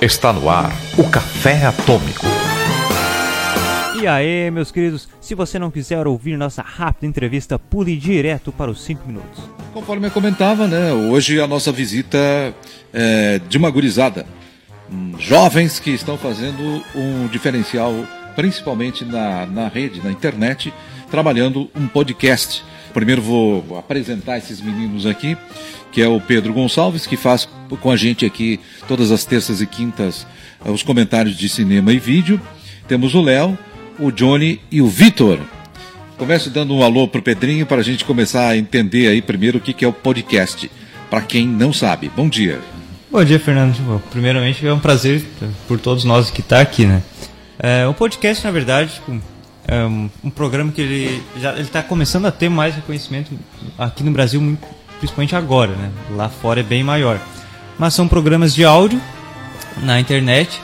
Está no ar o Café Atômico. E aí, meus queridos, se você não quiser ouvir nossa rápida entrevista, pule direto para os 5 minutos. Conforme eu comentava, né, hoje a nossa visita é de uma gurizada. Hum, Jovens que estão fazendo um diferencial, principalmente na, na rede, na internet, trabalhando um podcast. Primeiro vou apresentar esses meninos aqui, que é o Pedro Gonçalves, que faz com a gente aqui todas as terças e quintas eh, os comentários de cinema e vídeo. Temos o Léo, o Johnny e o Vitor. Começo dando um alô pro Pedrinho para a gente começar a entender aí primeiro o que, que é o podcast, para quem não sabe. Bom dia. Bom dia, Fernando. Primeiramente, é um prazer por todos nós que está aqui, né? É, o podcast, na verdade, um, um programa que ele já ele está começando a ter mais reconhecimento aqui no Brasil, muito- principalmente agora, né? Lá fora é bem maior. Mas são programas de áudio na internet,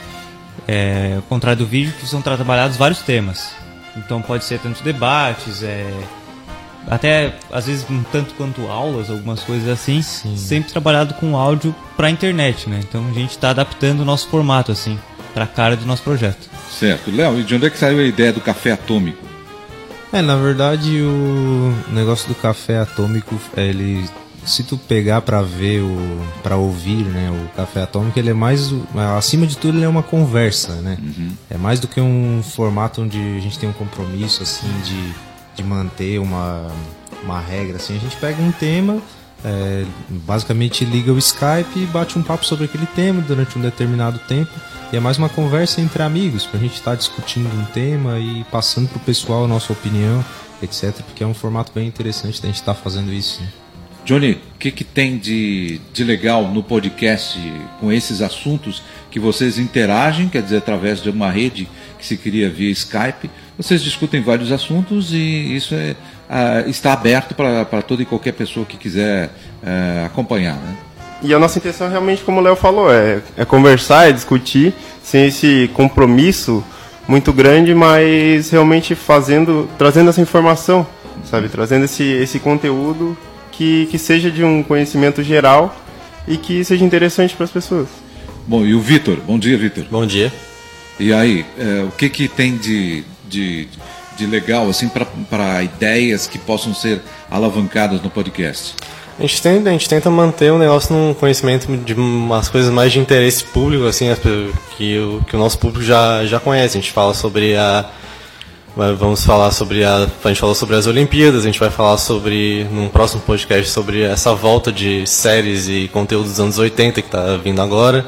é, ao contrário do vídeo, que são trabalhados vários temas. Então pode ser tanto debates, é, até às vezes um tanto quanto aulas, algumas coisas assim, sempre trabalhado com áudio para internet, né? Então a gente está adaptando o nosso formato assim para a cara do nosso projeto. Certo. Léo, e de onde é que saiu a ideia do café atômico? É, na verdade o negócio do café atômico, ele se tu pegar pra ver o para ouvir, né, o café atômico, ele é mais acima de tudo ele é uma conversa, né? É mais do que um formato onde a gente tem um compromisso assim de, de manter uma uma regra assim. A gente pega um tema, é, basicamente liga o Skype e bate um papo sobre aquele tema durante um determinado tempo. E é mais uma conversa entre amigos, pra gente estar discutindo um tema e passando pro pessoal a nossa opinião, etc. Porque é um formato bem interessante da gente estar fazendo isso. né? Johnny, o que, que tem de, de legal no podcast com esses assuntos que vocês interagem, quer dizer, através de uma rede que se cria via Skype? Vocês discutem vários assuntos e isso é, ah, está aberto para toda e qualquer pessoa que quiser ah, acompanhar. Né? E a nossa intenção realmente, como o Léo falou, é, é conversar, é discutir, sem esse compromisso muito grande, mas realmente fazendo, trazendo essa informação, sabe? Trazendo esse, esse conteúdo que, que seja de um conhecimento geral e que seja interessante para as pessoas. Bom, e o Vitor? Bom dia, Vitor. Bom dia. E aí, eh, o que, que tem de, de, de legal assim para ideias que possam ser alavancadas no podcast? A gente, tenta, a gente tenta manter o negócio num conhecimento de umas coisas mais de interesse público, assim, que o, que o nosso público já, já conhece. A gente fala sobre a. Vamos falar sobre a. A gente falou sobre as Olimpíadas, a gente vai falar sobre. num próximo podcast sobre essa volta de séries e conteúdo dos anos 80 que está vindo agora.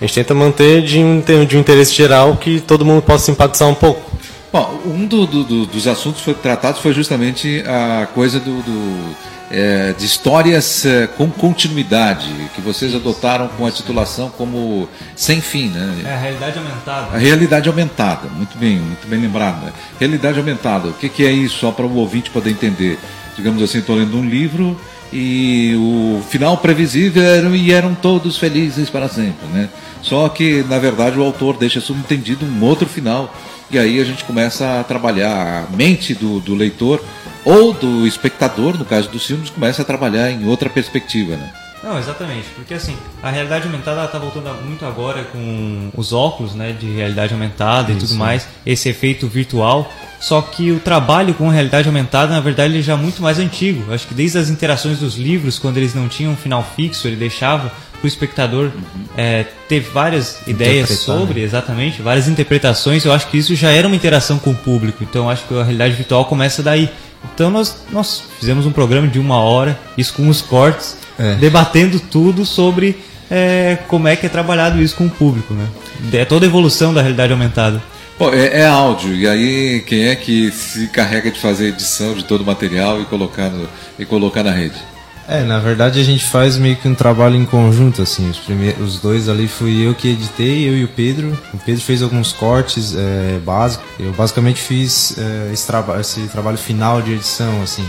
A gente tenta manter de um, de um interesse geral que todo mundo possa simpatizar um pouco. Bom, um do- do- do- dos assuntos foi tratados foi justamente a coisa do, do, é, de histórias é, com continuidade, que vocês adotaram com a titulação como sem fim, né? É a realidade aumentada. A realidade aumentada, muito bem, muito bem lembrado. né? Realidade aumentada, o que, que é isso? Só para o ouvinte poder entender. Digamos assim, estou lendo um livro e o final previsível era, e eram todos felizes para sempre, né? Só que, na verdade, o autor deixa subentendido um outro final. E aí a gente começa a trabalhar a mente do, do leitor ou do espectador, no caso dos filmes, começa a trabalhar em outra perspectiva, né? Não, exatamente, porque assim, a realidade aumentada ela tá voltando muito agora com os óculos, né, de realidade aumentada e tudo mais, esse efeito virtual. Só que o trabalho com realidade aumentada, na verdade, ele já é muito mais antigo. Acho que desde as interações dos livros, quando eles não tinham um final fixo, ele deixava o espectador é, ter várias ideias sobre, exatamente, várias interpretações. Eu acho que isso já era uma interação com o público. Então, eu acho que a realidade virtual começa daí. Então, nós, nós fizemos um programa de uma hora, isso com os cortes, É. debatendo tudo sobre é, como é que é trabalhado isso com o público, né? É toda a evolução da realidade aumentada. Bom, é, é áudio, e aí quem é que se carrega de fazer edição de todo o material e colocar, no- e colocar na rede? É, na verdade a gente faz meio que um trabalho em conjunto, assim. Os, primeiros, os dois ali fui eu que editei, eu e o Pedro. O Pedro fez alguns cortes é, básicos. Eu basicamente fiz é, esse, traba esse trabalho final de edição, assim.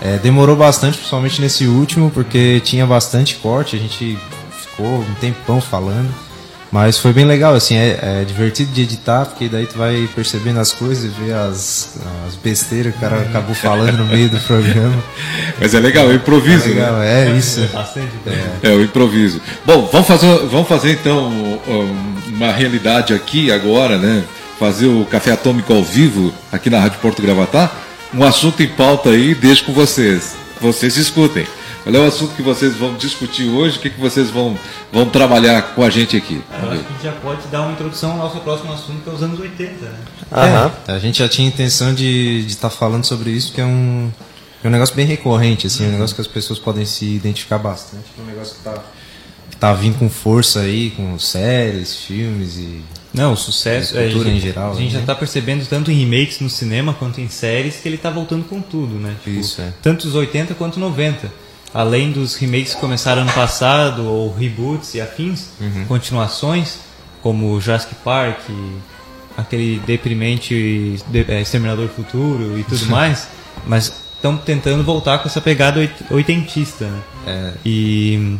É, demorou bastante, principalmente nesse último, porque tinha bastante corte, a gente ficou um tempão falando. Mas foi bem legal, assim, é, é divertido de editar, porque daí tu vai percebendo as coisas e ver as, as besteiras que o cara acabou falando no meio do programa. Mas é legal, é improviso, É legal, né? é isso. Bastante. É, o improviso. Bom, vamos fazer, vamos fazer então um, uma realidade aqui agora, né? Fazer o Café Atômico ao vivo aqui na Rádio Porto Gravatá. Um assunto em pauta aí, deixo com vocês. Vocês escutem. Qual é o assunto que vocês vão discutir hoje? O que, que vocês vão, vão trabalhar com a gente aqui? Eu acho que a gente já pode dar uma introdução ao nosso próximo assunto, que é os anos 80, né? Aham. É, a gente já tinha intenção de estar falando sobre isso, que é um, é um negócio bem recorrente, assim, um negócio que as pessoas podem se identificar bastante. É um negócio que tá, que tá vindo com força aí, com séries, filmes e. Não, o sucesso É, cultura gente, em geral, A gente né? já tá percebendo tanto em remakes no cinema quanto em séries que ele tá voltando com tudo, né? Isso, é. Tanto os 80 quanto 90. Além dos remakes que começaram ano passado, ou reboots e afins, Uhum. continuações, como Jurassic Park, aquele deprimente de, é, Exterminador do Futuro e tudo mais, mas estão tentando voltar com essa pegada oit- oitentista, né? É, E,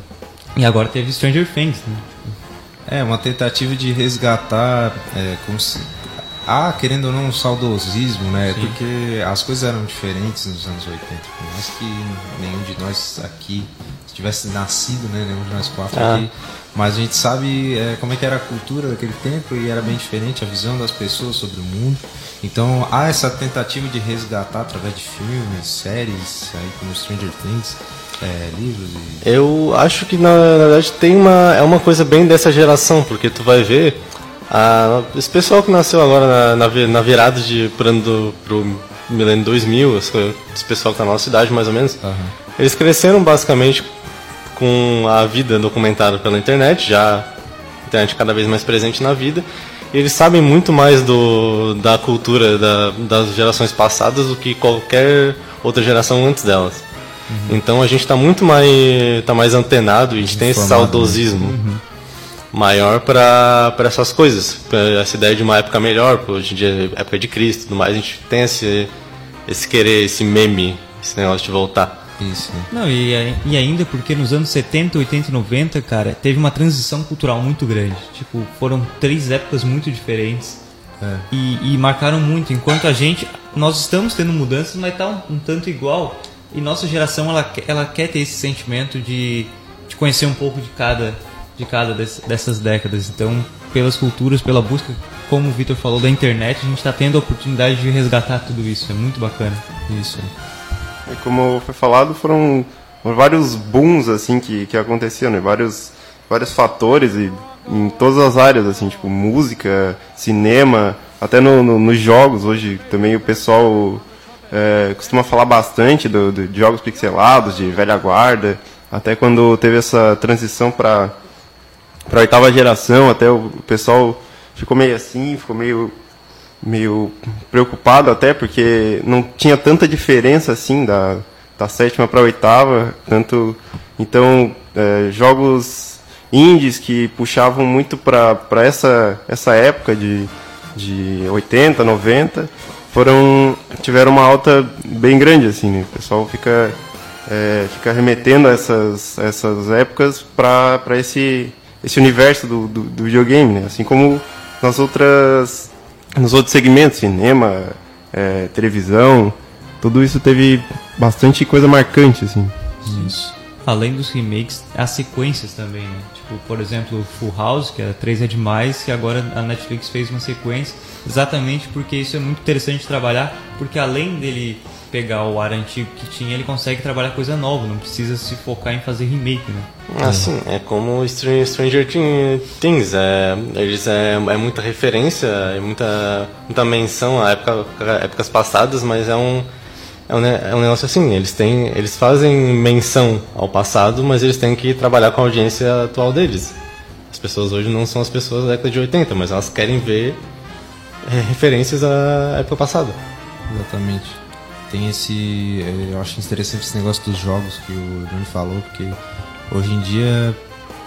e agora teve Stranger Things, né? É, uma tentativa de resgatar, é, como se. Ah, querendo ou não, um saudosismo, né? Porque as coisas eram diferentes nos anos 80. Por mais que nenhum de nós aqui tivesse nascido, né? Nenhum de nós quatro Ah. aqui. Mas a gente sabe é, como é que era a cultura daquele tempo e era bem diferente a visão das pessoas sobre o mundo. Então há essa tentativa de resgatar através de filmes, séries, aí como Stranger Things, é, livros e. Eu acho que na, na verdade tem uma é uma coisa bem dessa geração, porque tu vai ver a, esse pessoal que nasceu agora na, na, na virada de pro ano pro milênio 2000, esse, esse pessoal que tá na nossa idade mais ou menos, Aham. eles cresceram basicamente com a vida documentada pela internet, já a internet cada vez mais presente na vida. E eles sabem muito mais do, da cultura da- das gerações passadas do que qualquer outra geração antes delas. Então a gente está muito mais, tá mais antenado, a gente tem esse Informado, né? Maior para essas coisas. Pra essa ideia de uma época melhor, hoje em dia é época de Cristo e tudo mais, a gente tem esse, esse querer, esse meme, esse negócio de voltar. Isso, né? Não, e, e ainda porque nos anos 70, 80 e 90, cara, teve uma transição cultural muito grande. Tipo, foram três épocas muito diferentes. É. E, e marcaram muito. Enquanto a gente, nós estamos tendo mudanças, mas tá um, um tanto igual. E nossa geração, ela, quer- ela quer ter esse sentimento de, de conhecer um pouco de cada, de cada des- dessas décadas. Então, pelas culturas, pela busca, como o Vitor falou, da internet, a gente está tendo a oportunidade de resgatar tudo isso. É muito bacana. Isso. E como foi falado, foram vários booms assim que, que aconteciam, né? Vários, vários fatores e em todas as áreas, assim, tipo música, cinema, até no, no- nos jogos hoje também o pessoal é, costuma falar bastante do, do- de jogos pixelados, de velha guarda, até quando teve essa transição para para oitava geração, até o pessoal ficou meio assim, ficou meio meio preocupado até porque não tinha tanta diferença assim da, da sétima para oitava, tanto então é, jogos indies que puxavam muito para essa essa época de de 80, 90 foram tiveram uma alta bem grande assim, né? o pessoal fica é, fica remetendo a essas essas épocas para esse esse universo do, do, do videogame, né? assim como nas outras nos outros segmentos, cinema, é, televisão, tudo isso teve bastante coisa marcante, assim. Isso. Além dos remakes, as sequências também, né? Tipo, por exemplo, Full House, que era 3 é demais, e agora a Netflix fez uma sequência, exatamente porque isso é muito interessante de trabalhar, porque além dele pegar o ar antigo que tinha, ele consegue trabalhar coisa nova, não precisa se focar em fazer remake, né? Assim, é como Str- Stranger Thi- Things, é, eles é, é muita referência, é muita, muita menção a época, épocas passadas, mas é um, é um, é um negócio assim, eles têm, eles fazem menção ao passado, mas eles têm que trabalhar com a audiência atual deles. As pessoas hoje não são as pessoas da década de 80, mas elas querem ver é, referências à época passada. Exatamente. Tem esse. eh, Eu acho interessante esse negócio dos jogos que o Johnny falou, porque hoje em dia,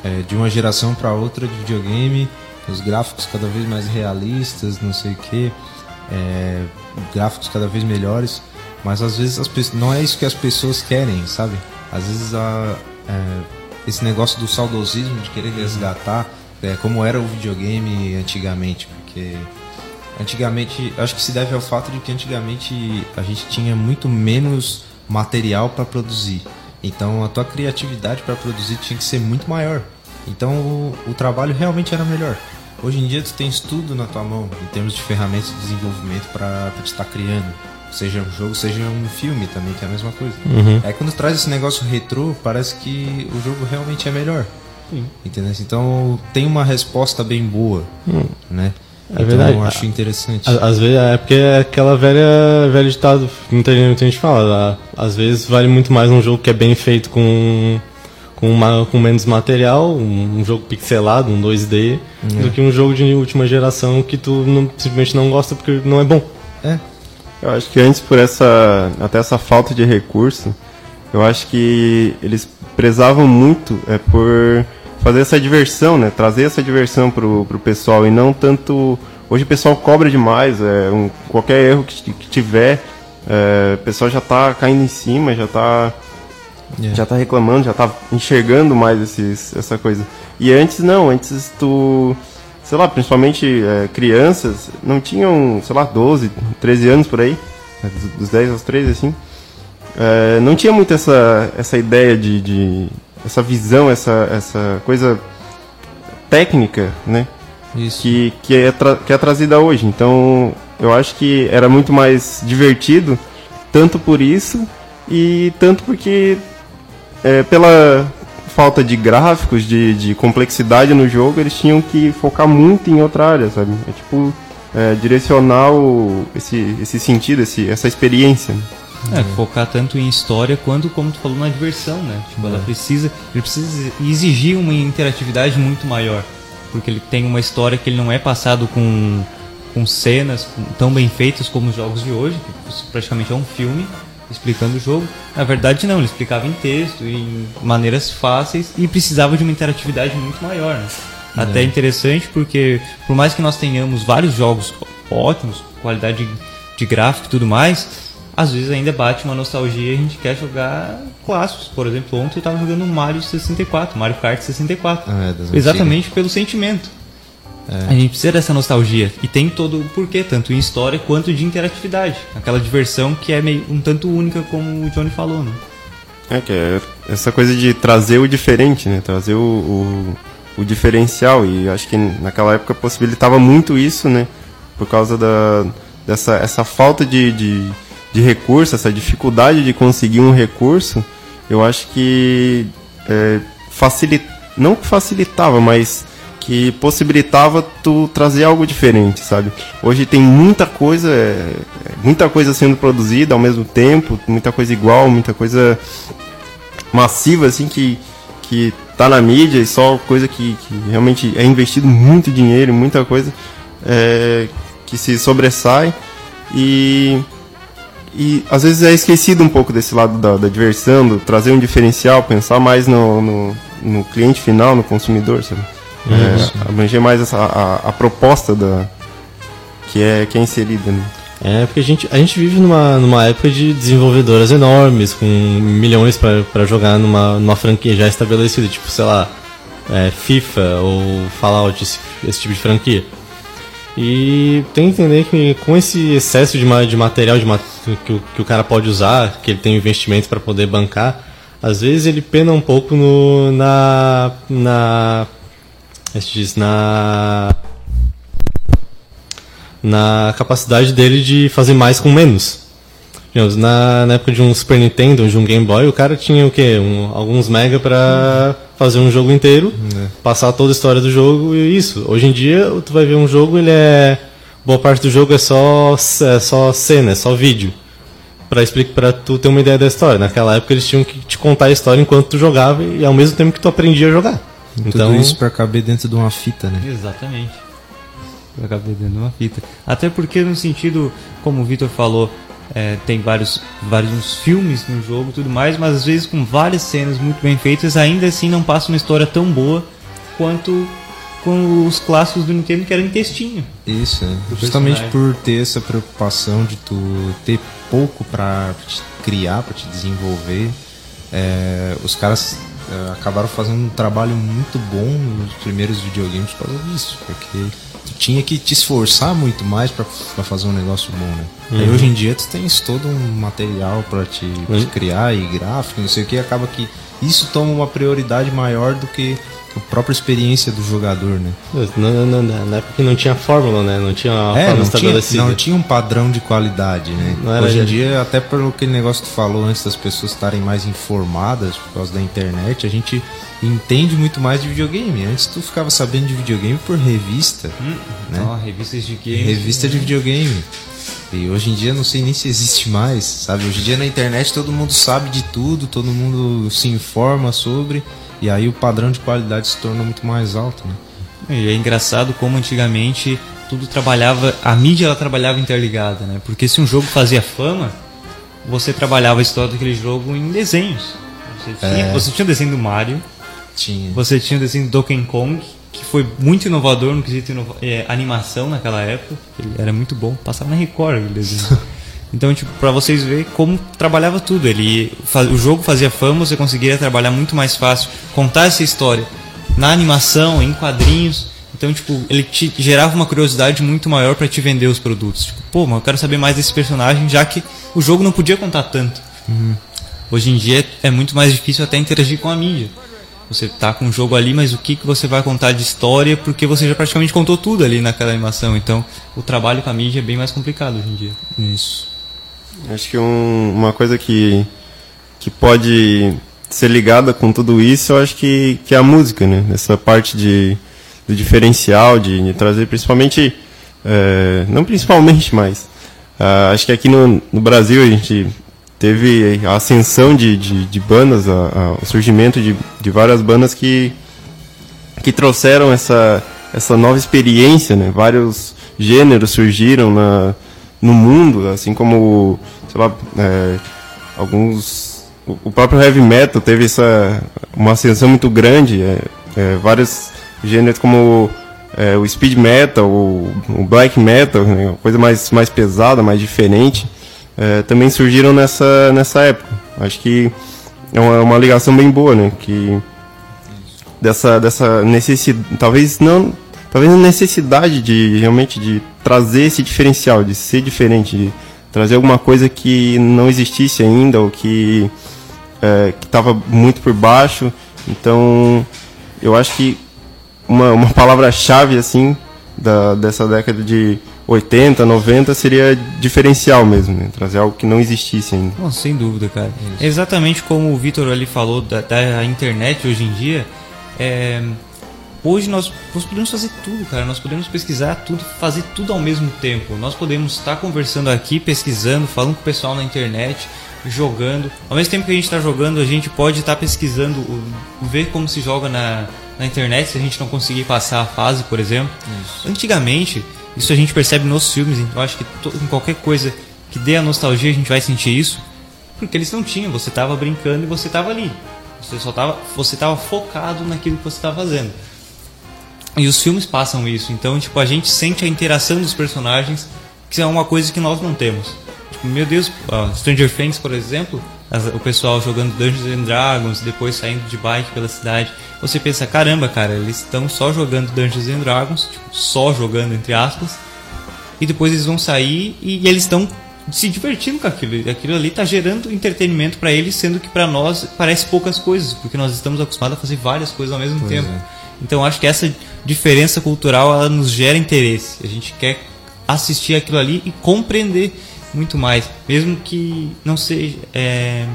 eh, de uma geração para outra de videogame, os gráficos cada vez mais realistas, não sei o que, gráficos cada vez melhores, mas às vezes as pessoas, não é isso que as pessoas querem, sabe? Às vezes a, eh, esse negócio do saudosismo, de querer resgatar é, como era o videogame antigamente, porque antigamente, acho que se deve ao fato de que antigamente a gente tinha muito menos material para produzir. Então a tua criatividade para produzir tinha que ser muito maior. Então o, o trabalho realmente era melhor. Hoje em dia tu tens tudo na tua mão em termos de ferramentas de desenvolvimento para estar criando. Seja um jogo, seja um filme também, que é a mesma coisa. Uhum. Aí quando traz esse negócio retrô, parece que o jogo realmente é melhor. Entendeu? Então tem uma resposta bem boa, né? É então verdade. eu acho interessante. Às vezes é porque é aquela velha, velha ditado, muita gente, muita gente fala, ah, às vezes vale muito mais um jogo que é bem feito com, com, uma- com menos material, um, um jogo pixelado, um 2D, do que um jogo de última geração que tu não- simplesmente não gosta porque não é bom. É, Eu acho que antes, por essa. até essa falta de recurso, eu acho que eles prezavam muito é, por fazer essa diversão, né? Trazer essa diversão pro, pro pessoal e não tanto. Hoje o pessoal cobra demais, é, um, qualquer erro que, que tiver, é, o pessoal já tá caindo em cima, já tá. Yeah. Já tá reclamando, já tá enxergando mais esses, essa coisa. E antes não, antes tu. Sei lá, principalmente é, crianças, não tinham, sei lá, 12, 13 anos por aí, né, dos, dos 10 aos 13, assim. É, não tinha muito essa, essa ideia de, de. essa visão, essa, essa coisa técnica, né? isso. que, que, é que é trazida hoje. Então, eu acho que era muito mais divertido, tanto por isso e tanto porque é, pela falta de gráficos, de, de complexidade no jogo, eles tinham que focar muito em outra área, sabe? É tipo é, direcionar o, esse, esse sentido, esse, essa experiência. né? É, focar tanto em história quanto, como tu falou, na diversão, né? Tipo, ela precisa, ele precisa exigir uma interatividade muito maior, porque ele tem uma história que ele não é passado com, com cenas tão bem feitas como os jogos de hoje, que praticamente é um filme explicando o jogo. Na verdade, não, ele explicava em texto, em maneiras fáceis e precisava de uma interatividade muito maior, né? Até interessante porque, por mais que nós tenhamos vários jogos ótimos, qualidade de, gráfico e tudo mais, às vezes ainda bate uma nostalgia e a gente quer jogar clássicos. Por exemplo, ontem eu estava jogando um Mario 64, Mario Kart 64. Ah, é, Exatamente pelo sentimento. A gente precisa dessa nostalgia. E tem todo o porquê, tanto em história quanto de interatividade. Aquela diversão que é meio um tanto única, como o Johnny falou, né? É, que é essa coisa de trazer o diferente, né? Trazer o, o, o diferencial. E acho que naquela época possibilitava muito isso, né? Por causa da, dessa essa falta de, de, de recurso, essa dificuldade de conseguir um recurso. Eu acho que é, não que facilitava, mas que possibilitava tu trazer algo diferente, sabe? Hoje tem muita coisa, é, é, muita coisa sendo produzida ao mesmo tempo, muita coisa igual, muita coisa massiva assim que que tá na mídia e só coisa que, que realmente é investido muito dinheiro, muita coisa é, que se sobressai e e às vezes é esquecido um pouco desse lado da, da diversão, do trazer um diferencial, pensar mais no, no, no cliente final, no consumidor, sabe? É, abranger mais essa, a, a proposta da, que, é, que é inserida. Né? É, porque a gente, a gente vive numa, numa época de desenvolvedoras enormes, com milhões pra jogar numa, numa franquia já estabelecida, tipo, sei lá, é, FIFA ou Fallout, esse, esse tipo de franquia. E tem que entender que com esse excesso de, de material de que, o, que o cara pode usar, que ele tem investimento para poder bancar, às vezes ele pena um pouco no, na. na. É se diz, na na capacidade dele de fazer mais com menos. Na, na época de um Super Nintendo, de um Game Boy, o cara tinha o quê? Um, alguns mega pra fazer um jogo inteiro, passar toda a história do jogo e isso. Hoje em dia, tu vai ver um jogo, ele é... Boa parte do jogo é só, é só cena, é só vídeo. Pra, explicar, pra tu ter uma ideia da história. Naquela época eles tinham que te contar a história enquanto tu jogava e ao mesmo tempo que tu aprendia a jogar. Então, Tudo isso pra caber dentro de uma fita, né? Exatamente. Eu acabei dando uma fita. Até porque no sentido, como o Vitor falou, é, tem vários, vários filmes no jogo e tudo mais, mas às vezes com várias cenas muito bem feitas, ainda assim não passa uma história tão boa quanto com os clássicos do Nintendo que eram em textinho. Isso, é. Justamente personagem. por ter essa preocupação de tu ter pouco pra te criar, pra te desenvolver, é, os caras é, acabaram fazendo um trabalho muito bom nos primeiros videogames por causa disso, porque tu tinha que te esforçar muito mais pra pra fazer um negócio bom, né? Aí hoje em dia tu tens todo um material pra te, te criar e gráfico, não sei o que, acaba que isso toma uma prioridade maior do que a própria experiência do jogador, né? Não, não, não, não, na época que não tinha fórmula, né? Não tinha uma É, fórmula não tinha, estabelecida. não tinha um padrão de qualidade, né? Não Hoje em dia, até pelo aquele negócio que tu falou antes das pessoas estarem mais informadas por causa da internet, a gente entende muito mais de videogame. Antes tu ficava sabendo de videogame por revista, né? Então, revistas de games. Revista de videogame. E hoje em dia não sei nem se existe mais, sabe? Hoje em dia na internet todo mundo sabe de tudo, todo mundo se informa sobre, e aí o padrão de qualidade se torna muito mais alto, né? E é engraçado como antigamente tudo trabalhava, a mídia ela trabalhava interligada, né? Porque se um jogo fazia fama, você trabalhava a história daquele jogo em desenhos. Você tinha, É. você tinha o desenho do Mario, Tinha. você tinha o desenho do Donkey Kong, que foi muito inovador no quesito inova- é, animação naquela época. Ele era muito bom, passava na Record aquele desenho. Então, tipo, pra vocês verem como trabalhava tudo. Ele, o jogo fazia fama, você conseguia trabalhar muito mais fácil, contar essa história na animação, em quadrinhos. Então, tipo, ele te gerava uma curiosidade muito maior pra te vender os produtos. Tipo, pô, mas eu quero saber mais desse personagem, já que o jogo não podia contar tanto. Hoje em dia é muito mais difícil até interagir com a mídia. Você tá com um jogo ali, mas o que, que você vai contar de história? Porque você já praticamente contou tudo ali naquela animação. Então, o trabalho com a mídia é bem mais complicado hoje em dia. Isso. Acho que um- uma coisa que, que pode ser ligada com tudo isso, eu acho que, que é a música, né? Essa parte de, do diferencial, de, de trazer principalmente, é, não principalmente, mas ah, acho que aqui no, no Brasil a gente teve a ascensão de, de, de bandas, a- a- o surgimento de, de várias bandas que, que trouxeram essa, essa nova experiência, né? Vários gêneros surgiram na, no mundo, assim como, sei lá, é, alguns... O próprio heavy metal teve essa, uma ascensão muito grande, é, é, vários gêneros como é, o speed metal, o, o black metal, né? coisa mais, mais pesada, mais diferente, é, também surgiram nessa, nessa época. Acho que é uma, uma ligação bem boa, né? Que dessa dessa necessidade, talvez não, talvez a necessidade de realmente de trazer esse diferencial, de ser diferente, de trazer alguma coisa que não existisse ainda ou que é, que estava muito por baixo. Então, eu acho que uma, uma palavra-chave assim da, dessa década de 80, 90 seria diferencial mesmo, né? trazer algo que não existisse ainda. Bom, sem dúvida, cara. É Exatamente como o Vitor ali falou da, da internet hoje em dia. é, hoje nós, nós podemos fazer tudo, cara. Nós podemos pesquisar tudo, fazer tudo ao mesmo tempo. Nós podemos estar conversando aqui, pesquisando, falando com o pessoal na internet, jogando. Ao mesmo tempo que a gente está jogando, a gente pode estar pesquisando, o- ver como se joga na, na internet, se a gente não conseguir passar a fase, por exemplo. Antigamente, isso a gente percebe nos filmes, então eu acho que em qualquer coisa que dê a nostalgia a gente vai sentir isso. Porque eles não tinham, você estava brincando e você estava ali. Você só tava, você tava focado naquilo que você estava fazendo. E os filmes passam isso, então tipo a gente sente a interação dos personagens, que é uma coisa que nós não temos. Tipo, meu Deus, ó, Stranger Things, por exemplo, as- o pessoal jogando Dungeons and Dragons, depois saindo de bike pela cidade. Você pensa, caramba, cara, eles estão só jogando Dungeons and Dragons, tipo, só jogando entre aspas, e depois eles vão sair e, e eles estão se divertindo com aquilo. Aquilo ali está gerando entretenimento para eles, sendo que para nós parece poucas coisas, porque nós estamos acostumados a fazer várias coisas ao mesmo tempo. Então acho que essa diferença cultural ela nos gera interesse. A gente quer assistir aquilo ali e compreender muito mais, mesmo que não seja, é,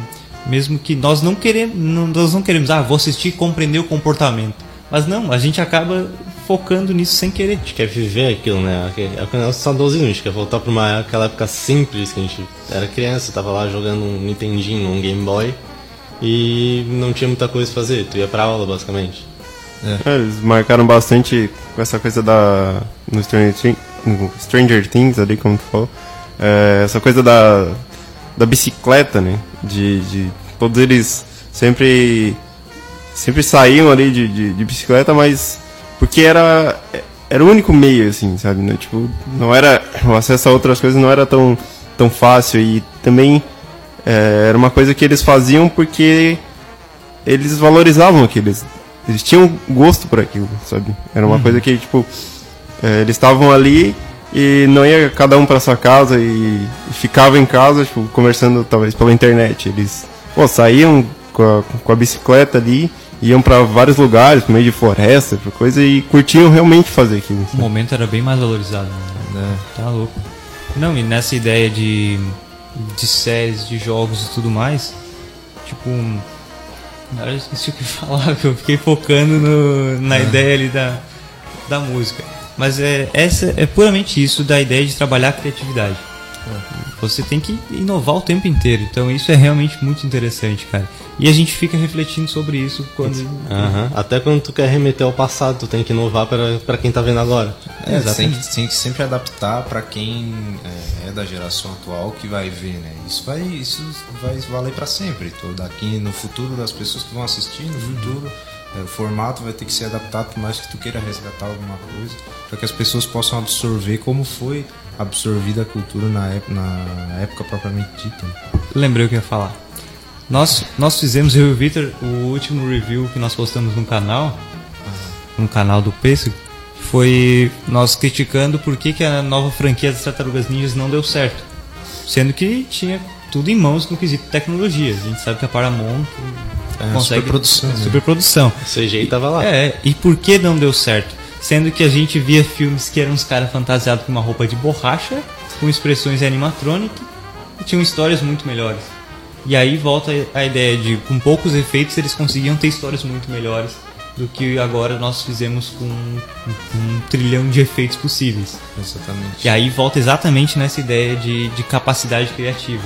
mesmo que nós não queremos, nós não queremos, ah, vou assistir e compreender o comportamento. Mas não, a gente acaba focando nisso sem querer. A gente quer viver aquilo, né? É o que nós saudosismo, a gente quer voltar pra uma, aquela época simples que a gente era criança, tava lá jogando um Nintendinho, um Game Boy e não tinha muita coisa a fazer, tu ia pra aula basicamente. É, eles marcaram bastante com essa coisa da. No Stranger, Thing- no Stranger Things ali, como tu falou. É, essa coisa da, da bicicleta, né? De, de todos eles sempre sempre saíam ali de, de, de bicicleta, mas porque era era o único meio, assim, sabe? Né? Tipo, não era o acesso a outras coisas não era tão tão fácil e também é, era uma coisa que eles faziam porque eles valorizavam aquilo, eles, eles tinham gosto por aquilo, sabe? Era uma coisa que, tipo, é, eles estavam ali e não ia cada um para sua casa e, e ficava em casa, tipo, conversando talvez pela internet. Eles pô, saíam com a, com a bicicleta ali, iam para vários lugares, pro meio de floresta, por coisa, e curtiam realmente fazer aquilo. O sabe? momento era bem mais valorizado. Né? Tá louco. Não, e nessa ideia de, de séries, de jogos e tudo mais, tipo. Agora eu esqueci o que falar, que eu fiquei focando no- na ideia ali da, da música. Mas é, essa é puramente isso da ideia de trabalhar a criatividade. Você tem que inovar o tempo inteiro. Então isso é realmente muito interessante, cara. E a gente fica refletindo sobre isso quando. Aham. Até quando tu quer remeter ao passado, tu tem que inovar pra quem tá vendo agora. É, Exatamente. tem, que- tem que sempre adaptar para quem é, é da geração atual que vai ver, né? Isso vai, isso vai valer para sempre. Tô daqui no futuro das pessoas que vão assistir, no futuro é, o formato vai ter que ser adaptado por mais que tu queira resgatar alguma coisa, para que as pessoas possam absorver como foi absorvida a cultura na, ép- na época propriamente dita. Lembrei o que eu ia falar. Nós, nós fizemos, eu e o Victor, o último review que nós postamos no canal, no canal do Pêssego, foi nós criticando por que, que a nova franquia das Tartarugas Ninjas não deu certo. Sendo que tinha tudo em mãos no quesito tecnologia. A gente sabe que a Paramount É, consegue superprodução, né? superprodução. O CGI tava lá. É, e por que não deu certo? Sendo que a gente via filmes que eram uns caras fantasiados com uma roupa de borracha, com expressões animatronic, e tinham histórias muito melhores. E aí volta a ideia de, com poucos efeitos, eles conseguiam ter histórias muito melhores do que agora nós fizemos com um trilhão de efeitos possíveis. Exatamente. E aí volta exatamente nessa ideia de, de capacidade criativa.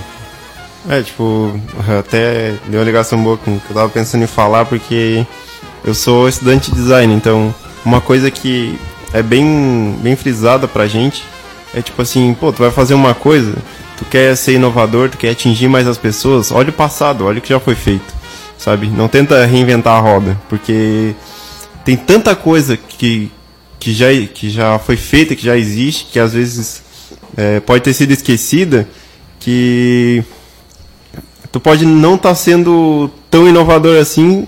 É, tipo, até deu uma ligação boa com o que eu tava pensando em falar, porque eu sou estudante de design, então uma coisa que é bem, bem frisada pra gente é tipo assim, pô, tu vai fazer uma coisa, tu quer ser inovador, tu quer atingir mais as pessoas, olha o passado, olha o que já foi feito, sabe? Não tenta reinventar a roda, porque tem tanta coisa que, que, já, que já foi feita, que já existe, que às vezes é, pode ter sido esquecida, que tu pode não estar sendo tão inovador assim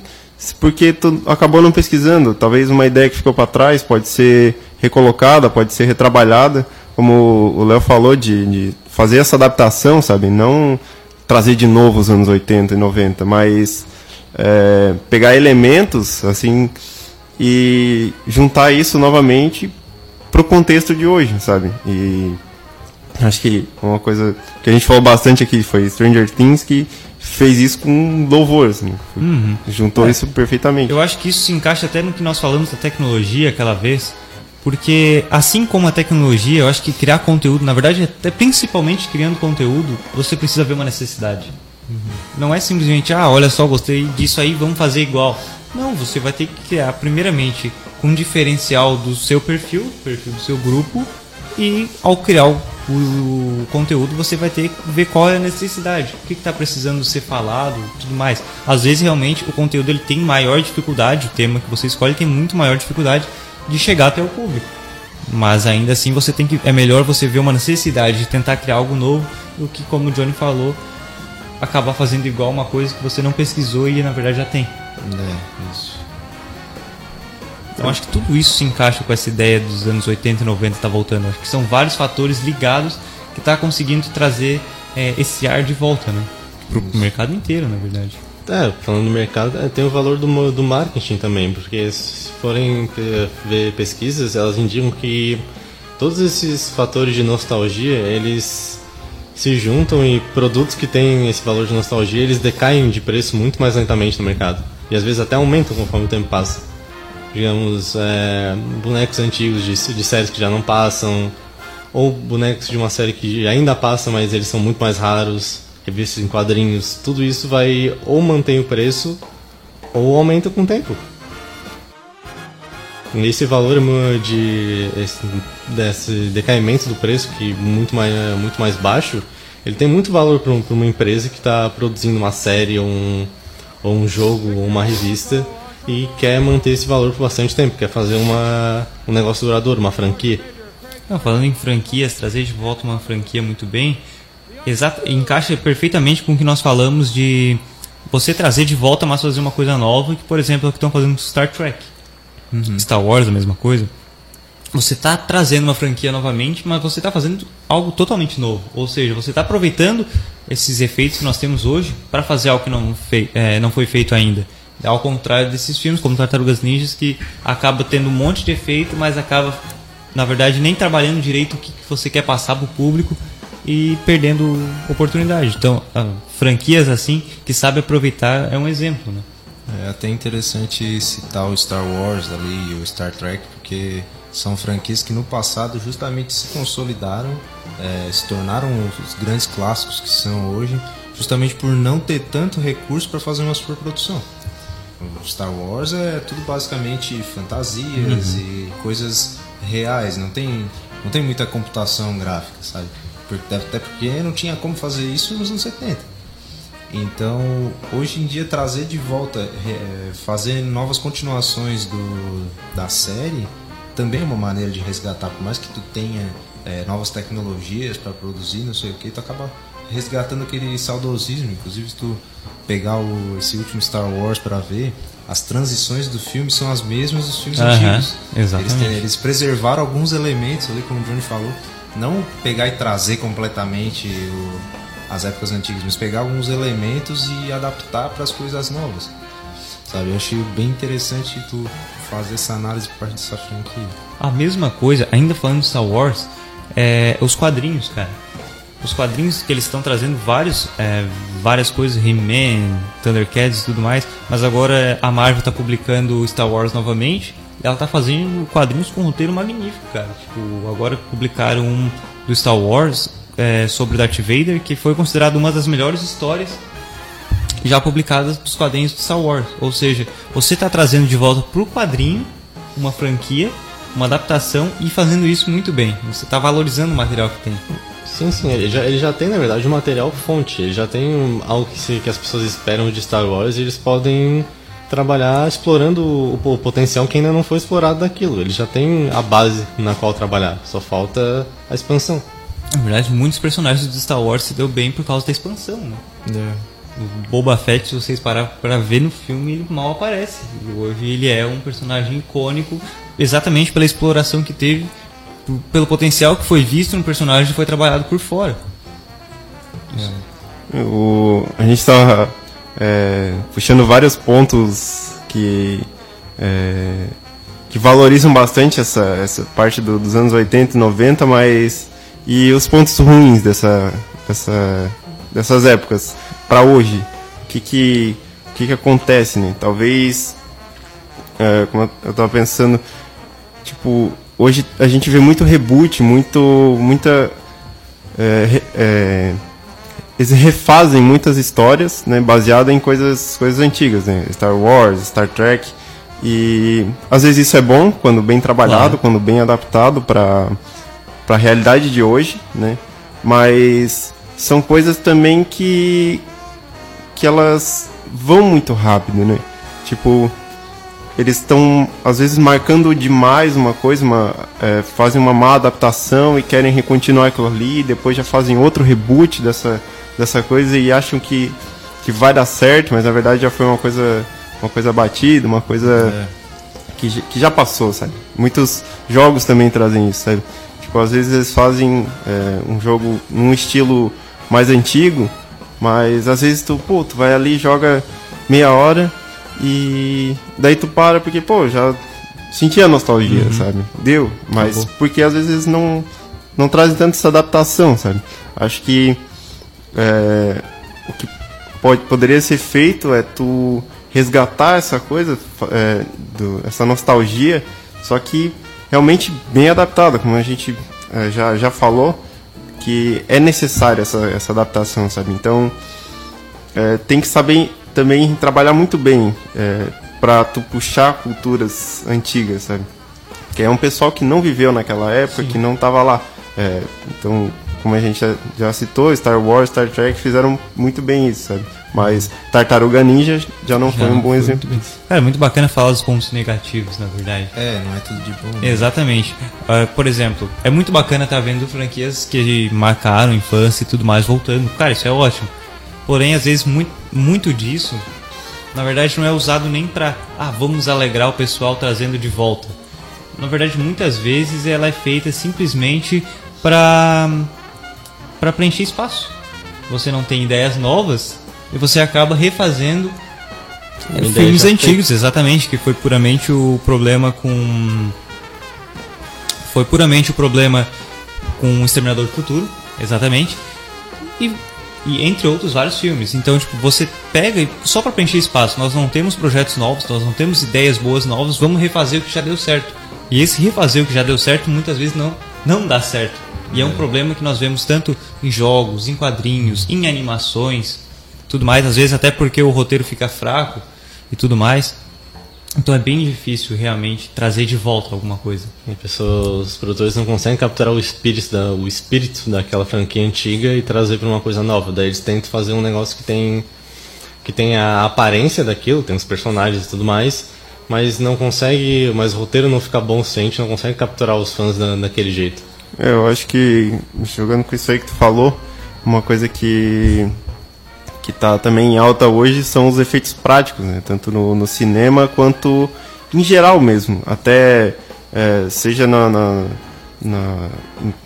porque tu acabou não pesquisando. Talvez uma ideia que ficou para trás pode ser recolocada, pode ser retrabalhada, como o Léo falou, de, de fazer essa adaptação, sabe? Não trazer de novo os anos 80 e 90, mas é, pegar elementos assim e juntar isso novamente pro contexto de hoje, sabe? E Acho que uma coisa que a gente falou bastante aqui foi Stranger Things que fez isso com louvor, assim. Juntou isso perfeitamente. Eu acho que isso se encaixa até no que nós falamos da tecnologia aquela vez, porque assim como a tecnologia, eu acho que criar conteúdo, na verdade, até principalmente criando conteúdo, você precisa ver uma necessidade. Não é simplesmente, ah, olha só, gostei disso aí, vamos fazer igual. Não, você vai ter que criar, primeiramente, um diferencial do seu perfil, perfil do seu grupo, e ao criar o, o conteúdo, você vai ter que ver qual é a necessidade, o que está precisando ser falado, tudo mais. Às vezes, realmente, o conteúdo ele tem maior dificuldade, o tema que você escolhe tem muito maior dificuldade de chegar até o público. Mas ainda assim, você tem que é melhor você ver uma necessidade de tentar criar algo novo do que, como o Johnny falou, acabar fazendo igual uma coisa que você não pesquisou e na verdade já tem. É, isso. Então acho que tudo isso se encaixa com essa ideia dos anos 80 e 90 tá voltando. Acho que são vários fatores ligados que tá conseguindo trazer é, esse ar de volta, né? Pro mercado inteiro, na verdade. É, falando do mercado, é, tem o valor do, do marketing também, porque se forem ver pesquisas, elas indicam que todos esses fatores de nostalgia, eles se juntam e produtos que têm esse valor de nostalgia, eles decaem de preço muito mais lentamente no mercado. E às vezes até aumentam conforme o tempo passa. Digamos, é, bonecos antigos de, de séries que já não passam, ou bonecos de uma série que ainda passa, mas eles são muito mais raros, revistas em quadrinhos, tudo isso vai ou mantém o preço ou aumenta com o tempo. Esse valor de esse, desse decaimento do preço, que muito mais, é muito mais baixo, ele tem muito valor para uma empresa que está produzindo uma série, ou um, ou um jogo, ou uma revista, e quer manter esse valor por bastante tempo, quer fazer uma, um negócio duradouro, uma franquia. Falando em franquias, trazer de volta uma franquia muito bem, exato, encaixa perfeitamente com o que nós falamos de você trazer de volta, mas fazer uma coisa nova, que por exemplo é o que estão fazendo com Star Trek. Star Wars, a mesma coisa. Você está trazendo uma franquia novamente, mas você está fazendo algo totalmente novo. Ou seja, você está aproveitando esses efeitos que nós temos hoje para fazer algo que não, é, não foi feito ainda. Ao contrário desses filmes, como Tartarugas Ninjas, que acaba tendo um monte de efeito, mas acaba, na verdade, nem trabalhando direito o que que você quer passar para o público e perdendo oportunidade. Então, ah, franquias assim, que sabe aproveitar, é um exemplo. Né? É até interessante citar o Star Wars ali e o Star Trek, porque são franquias que no passado justamente se consolidaram, é, se tornaram os grandes clássicos que são hoje, justamente por não ter tanto recurso para fazer uma superprodução. O Star Wars é tudo basicamente fantasias e coisas reais, não tem, não tem muita computação gráfica, sabe? Até porque não tinha como fazer isso nos anos 70. Então, hoje em dia, trazer de volta, eh, fazer novas continuações do, da série, também é uma maneira de resgatar. Por mais que tu tenha eh, novas tecnologias para produzir, não sei o que, tu acaba resgatando aquele saudosismo. Inclusive, se tu pegar o, esse último Star Wars para ver, as transições do filme são as mesmas dos filmes antigos. exatamente. Eles, eles preservaram alguns elementos ali, como o Johnny falou, não pegar e trazer completamente o- as épocas antigas, mas pegar alguns elementos e adaptar para as coisas novas. Sabe, eu achei bem interessante tu fazer essa análise por parte dessa franquia. A mesma coisa, ainda falando de Star Wars, é os quadrinhos, cara. Os quadrinhos que eles estão trazendo vários, é, várias coisas, He-Man, Thundercats e tudo mais, mas agora a Marvel tá publicando Star Wars novamente. Ela tá fazendo quadrinhos com um roteiro magnífico, cara. Tipo, agora publicaram um do Star Wars é, sobre Darth Vader, que foi considerado uma das melhores histórias já publicadas dos quadrinhos de Star Wars. Ou seja, você está trazendo de volta para o quadrinho uma franquia, uma adaptação e fazendo isso muito bem. Você está valorizando o material que tem. Sim, sim, ele já, ele já tem, na verdade, um material fonte. Ele já tem um- algo que, se- que as pessoas esperam de Star Wars e eles podem trabalhar explorando o, o potencial que ainda não foi explorado daquilo. Ele já tem a base na qual trabalhar, só falta a expansão. Na verdade, muitos personagens do Star Wars se deu bem por causa da expansão, né? O Boba Fett, se vocês parar para ver no filme, ele mal aparece. E hoje ele é um personagem icônico exatamente pela exploração que teve, pelo potencial que foi visto no personagem que foi trabalhado por fora. O, a gente está puxando vários pontos que, é, que valorizam bastante essa, essa parte do- dos anos 80 e 90, mas. E os pontos ruins dessa, dessa, dessas épocas para hoje? O que, que, que, que acontece, né? Talvez. é, como eu estava pensando, tipo, hoje a gente vê muito reboot, muito, muita. é, é, eles refazem muitas histórias, né, baseadas em coisas, coisas antigas, né, Star Wars, Star Trek, e às vezes isso é bom quando bem trabalhado, Claro. quando bem adaptado para para a realidade de hoje, né, mas são coisas também que que elas vão muito rápido, né, tipo eles estão às vezes marcando demais uma coisa, uma, é, fazem uma má adaptação e querem continuar aquilo ali, e depois já fazem outro reboot dessa, dessa coisa e acham que, que vai dar certo, mas na verdade já foi uma coisa uma coisa batida, uma coisa que, j- que já passou, sabe? Muitos jogos também trazem isso, sabe? Tipo, às vezes eles fazem é, um jogo num estilo mais antigo, mas às vezes tu, pô, tu vai ali e joga meia hora e daí tu para porque, pô, já senti a nostalgia, sabe? Deu, mas porque às vezes não não trazem tanto essa adaptação, sabe? Acho que é, o que pode, poderia ser feito é tu resgatar essa coisa, é, do, essa nostalgia, só que realmente bem adaptada, como a gente é, já, já falou, que é necessária essa, essa adaptação, sabe? Então, é, tem que saber também trabalhar muito bem é, para tu puxar culturas antigas, sabe? Que é um pessoal que não viveu naquela época, que não tava lá. É, então, como a gente já, já citou, Star Wars, Star Trek fizeram muito bem isso, sabe? Mas Tartaruga Ninja já não foi um bom exemplo disso. Cara, é muito bacana falar dos pontos negativos, na verdade. É, não é tudo de bom. né? Exatamente. Ah, por exemplo, é muito bacana estar vendo franquias que marcaram infância e tudo mais voltando. Cara, isso é ótimo. Porém, às vezes, muito, muito disso, na verdade, não é usado nem pra, ah, vamos alegrar o pessoal trazendo de volta. Na verdade, muitas vezes ela é feita simplesmente para para preencher espaço. Você não tem ideias novas e você acaba refazendo ideia filmes antigos, exatamente, que foi puramente o problema com foi puramente o problema com o Exterminador do Futuro, exatamente. E, e entre outros vários filmes. Então, tipo, você pega e só para preencher espaço, nós não temos projetos novos, nós não temos ideias boas novas, vamos refazer o que já deu certo. E esse refazer o que já deu certo muitas vezes não não dá certo. E é um problema que nós vemos tanto em jogos, em quadrinhos, em animações, tudo mais, às vezes até porque o roteiro fica fraco e tudo mais. Então é bem difícil realmente trazer de volta alguma coisa. Pessoas, os produtores não conseguem capturar o espírito, da, o espírito daquela franquia antiga e trazer para uma coisa nova. Daí eles tentam fazer um negócio que tem que tem a aparência daquilo, tem os personagens e tudo mais, mas não consegue, mas o roteiro não fica bom o suficiente, não consegue capturar os fãs da, daquele jeito. Eu acho que, jogando com isso aí que tu falou, uma coisa que que tá também em alta hoje são os efeitos práticos, né? Tanto no, no cinema quanto em geral mesmo. Até é, seja na, na, na-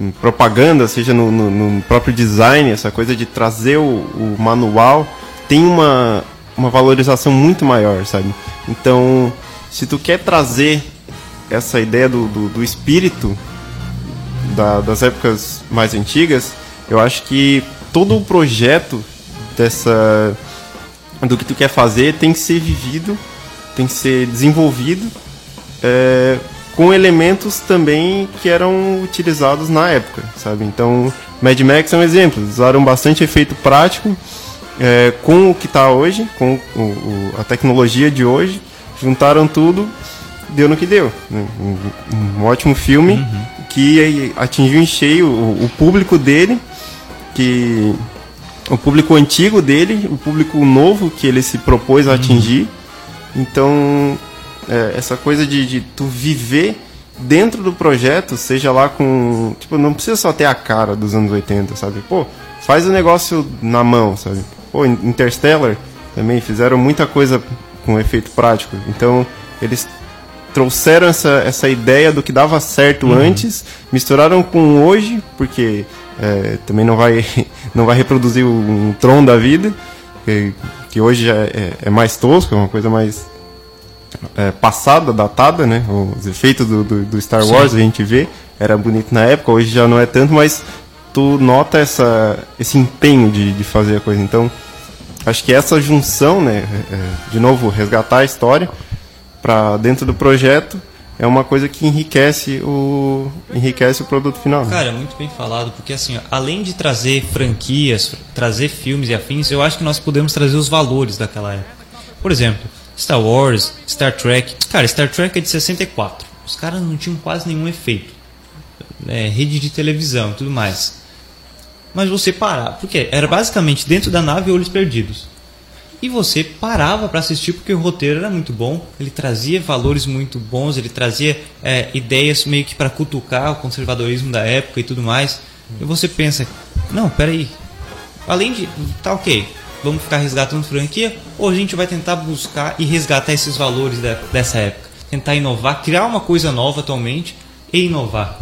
em- em propaganda, seja no, no- no próprio design, essa coisa de trazer o, o manual tem uma, uma valorização muito maior, sabe? Então, se tu quer trazer essa ideia do, do, do espírito da- das épocas mais antigas, eu acho que todo o projeto dessa do que tu quer fazer tem que ser vivido, tem que ser desenvolvido é, com elementos também que eram utilizados na época, sabe? Então, Mad Max é um exemplo. Usaram bastante efeito prático é, com o que está hoje, com o- o- a tecnologia de hoje, juntaram tudo, deu no que deu. Um, um ótimo filme que atingiu em cheio o, o público dele, que o público antigo dele, o público novo que ele se propôs a atingir. Então, é, essa coisa de, de tu viver dentro do projeto, seja lá com. Tipo, não precisa só ter a cara dos anos 80, sabe? Pô, faz o negócio na mão, sabe? Pô, In- Interstellar também fizeram muita coisa com efeito prático. Então, eles trouxeram essa, essa ideia do que dava certo antes, misturaram com hoje, porque é, também não vai, não vai reproduzir um Tron da vida, que, que hoje já é, é mais tosco, é uma coisa mais é, passada, datada, né? Os efeitos do, do, do Star Wars a gente vê, era bonito na época, hoje já não é tanto, mas tu nota essa, esse empenho de, de fazer a coisa. Então, acho que essa junção, né? é, é, de novo, resgatar a história para dentro do projeto é uma coisa que enriquece o enriquece o produto final. Cara, muito bem falado, porque assim, além de trazer franquias, trazer filmes e afins, eu acho que nós podemos trazer os valores daquela época. Por exemplo, Star Wars, Star Trek. Cara, Star Trek é de 64. Os caras não tinham quase nenhum efeito. É, rede de televisão tudo mais. Mas você parava, porque era basicamente dentro da nave olhos perdidos. E você parava para assistir porque o roteiro era muito bom, ele trazia valores muito bons, ele trazia é, ideias meio que para cutucar o conservadorismo da época e tudo mais. E você pensa, não, peraí, além de, tá ok, vamos ficar resgatando franquia, ou a gente vai tentar buscar e resgatar esses valores da- dessa época, tentar inovar, criar uma coisa nova atualmente e inovar.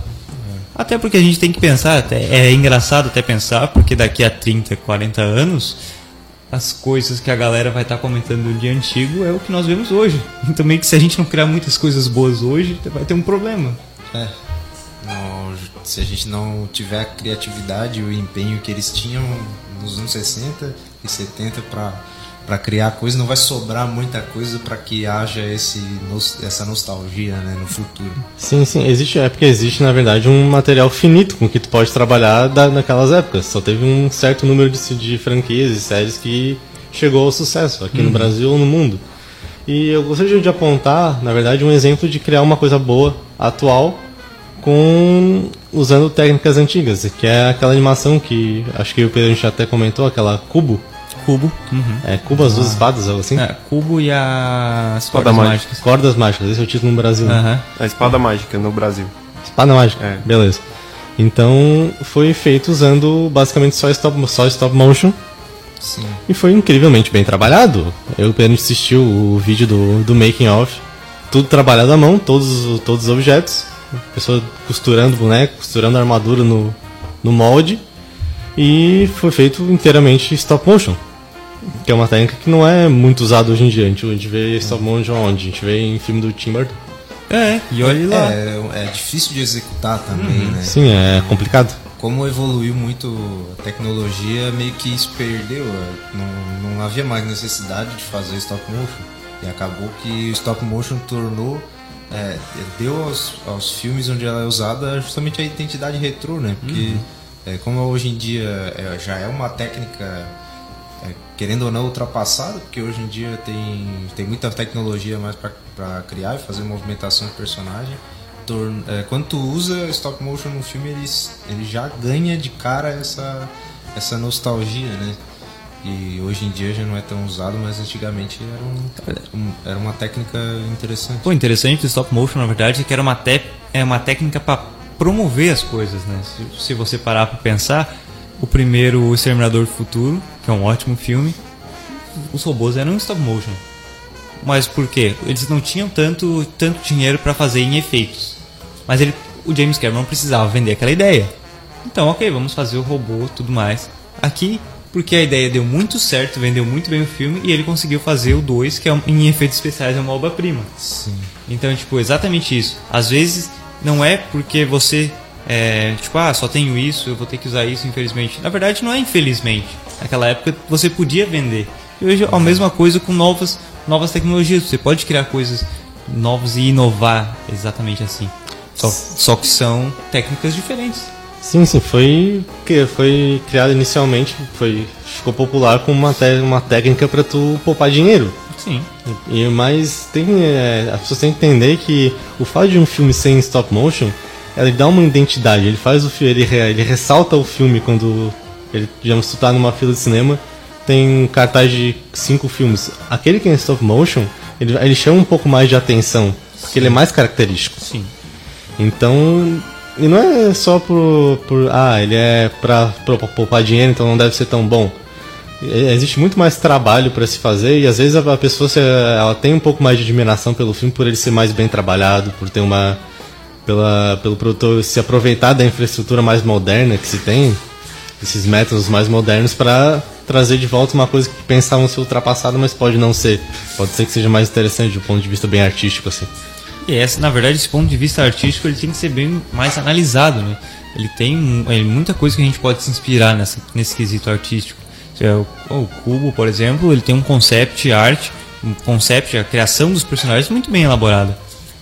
Até porque a gente tem que pensar, até, é engraçado até pensar, porque daqui a 30, 40 anos, as coisas que a galera vai estar comentando de antigo é o que nós vemos hoje. Então meio que se a gente não criar muitas coisas boas hoje, vai ter um problema. É. Não, se a gente não tiver a criatividade e o empenho que eles tinham nos anos 60 e 70 para para criar coisa, não vai sobrar muita coisa para que haja esse essa nostalgia, né, no futuro. Sim, sim, existe, é porque existe na verdade um material finito com que tu pode trabalhar da, naquelas épocas. Só teve um certo número de, de franquias e séries que chegou ao sucesso aqui no Brasil ou no mundo. E eu gostaria de apontar, na verdade, um exemplo de criar uma coisa boa, atual, com usando técnicas antigas, que é aquela animação que acho que o Pedro a gente até comentou, aquela Cubo. Cubo. É, Cubo as duas espadas, algo assim? É, cubo e as Espada cordas mágica. mágicas. Cordas mágicas, esse é o título no Brasil. né? Aham. A espada mágica no Brasil. Espada mágica, É. beleza. Então foi feito usando basicamente só stop, só stop motion Sim. E foi incrivelmente bem trabalhado. Eu apenas assisti o vídeo do, do making of. Tudo trabalhado à mão, todos, todos os objetos. A pessoa costurando boneco, costurando armadura no, no molde. E foi feito inteiramente stop motion. Que é uma técnica que não é muito usada hoje em dia. A gente, vê stop motion onde? A gente vê em filme do Tim Burton. É, e olha lá. É, é difícil de executar também, né? Sim, é complicado. Como evoluiu muito a tecnologia, meio que se perdeu. Não, não havia mais necessidade de fazer stop motion. E acabou que o stop motion tornou. é, deu aos, aos filmes onde ela é usada justamente a identidade retrô, né? Porque, é, como hoje em dia é, já é uma técnica é, querendo ou não ultrapassada, porque hoje em dia tem, tem muita tecnologia mais para criar e fazer movimentação de personagem. É, quando tu usa stop motion no filme, ele, ele já ganha de cara essa, essa nostalgia, né? E hoje em dia já não é tão usado, mas antigamente era, um, um- era uma técnica interessante. Pô, interessante stop motion, na verdade, é que era uma, te é uma técnica para promover as coisas, né? Se, se você parar para pensar, o primeiro O Exterminador do Futuro, que é um ótimo filme, os robôs eram stop motion. Mas por quê? Eles não tinham tanto, tanto dinheiro para fazer em efeitos. Mas ele, o James Cameron precisava vender aquela ideia. Então, ok, vamos fazer o robô tudo mais. Aqui, porque a ideia deu muito certo, vendeu muito bem o filme e ele conseguiu fazer o 2, que é, um- em efeitos especiais é uma obra-prima. Sim. Então, tipo, exatamente isso. Às vezes não é porque você é, tipo, ah, só tenho isso, eu vou ter que usar isso, infelizmente. Na verdade, não é infelizmente. Naquela época você podia vender. E hoje é a mesma coisa com novas, novas tecnologias. Você pode criar coisas novas e inovar exatamente assim. Só, só que são técnicas diferentes. Sim, sim, foi foi criado inicialmente, foi ficou popular como uma, te- uma técnica para tu poupar dinheiro. Sim. E mas tem é, as pessoas têm que entender que o fato de um filme ser em stop motion, ele dá uma identidade, ele faz o filme, ele, ele ressalta o filme quando ele, digamos, tu tá numa fila de cinema, tem um cartaz de cinco filmes. Aquele que é em stop motion, ele, ele chama um pouco mais de atenção, porque ele é mais característico. Sim. Então, e não é só por, por ah, ele é pra, pra poupar dinheiro, então não deve ser tão bom. Existe muito mais trabalho para se fazer e às vezes a a pessoa se- ela tem um pouco mais de admiração pelo filme por ele ser mais bem trabalhado, por ter uma pela, pelo produtor se aproveitar da infraestrutura mais moderna que se tem, esses métodos mais modernos para trazer de volta uma coisa que pensavam ser ultrapassada, mas pode não ser. Pode ser que seja mais interessante do ponto de vista bem artístico assim. E essa, na verdade, esse ponto de vista artístico ele tem que ser bem mais analisado, né? Ele tem é, muita coisa que a gente pode se inspirar nessa, nesse quesito artístico. O, o Cubo, por exemplo, ele tem um concept art, um concept, a criação dos personagens muito bem elaborada.